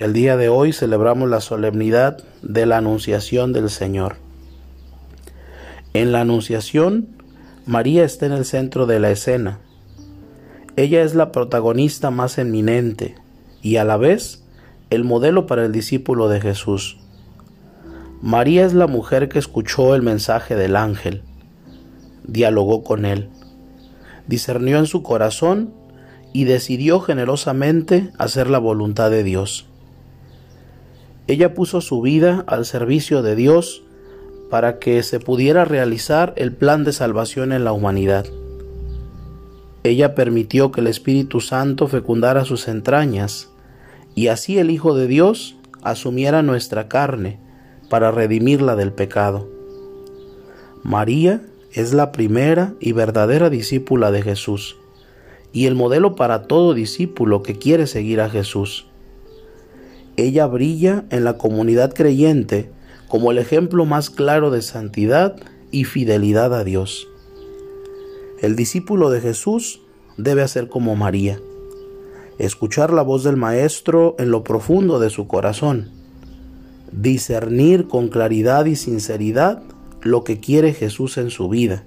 El día de hoy celebramos la solemnidad de la Anunciación del Señor. En la Anunciación, María está en el centro de la escena. Ella es la protagonista más eminente y a la vez el modelo para el discípulo de Jesús. María es la mujer que escuchó el mensaje del ángel, dialogó con él, discernió en su corazón y decidió generosamente hacer la voluntad de Dios. Ella puso su vida al servicio de Dios para que se pudiera realizar el plan de salvación en la humanidad. Ella permitió que el Espíritu Santo fecundara sus entrañas y así el Hijo de Dios asumiera nuestra carne para redimirla del pecado. María es la primera y verdadera discípula de Jesús y el modelo para todo discípulo que quiere seguir a Jesús. Ella brilla en la comunidad creyente como el ejemplo más claro de santidad y fidelidad a Dios. El discípulo de Jesús debe hacer como María, escuchar la voz del Maestro en lo profundo de su corazón, discernir con claridad y sinceridad lo que quiere Jesús en su vida,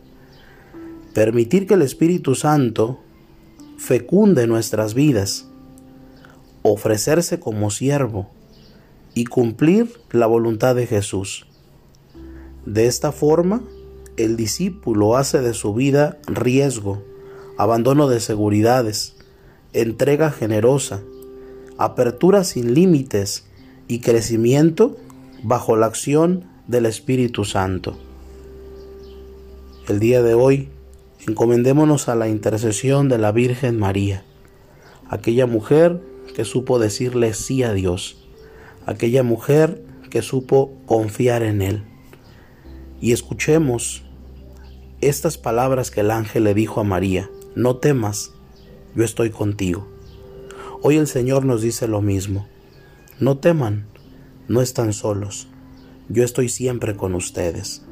permitir que el Espíritu Santo fecunde nuestras vidas, ofrecerse como siervo y cumplir la voluntad de Jesús. De esta forma, el discípulo hace de su vida riesgo, abandono de seguridades, entrega generosa, apertura sin límites y crecimiento bajo la acción del Espíritu Santo. El día de hoy, encomendémonos a la intercesión de la Virgen María, aquella mujer que supo decirle sí a Dios, aquella mujer que supo confiar en Él. Y escuchemos estas palabras que el ángel le dijo a María, no temas, yo estoy contigo. Hoy el Señor nos dice lo mismo, no teman, no están solos, yo estoy siempre con ustedes.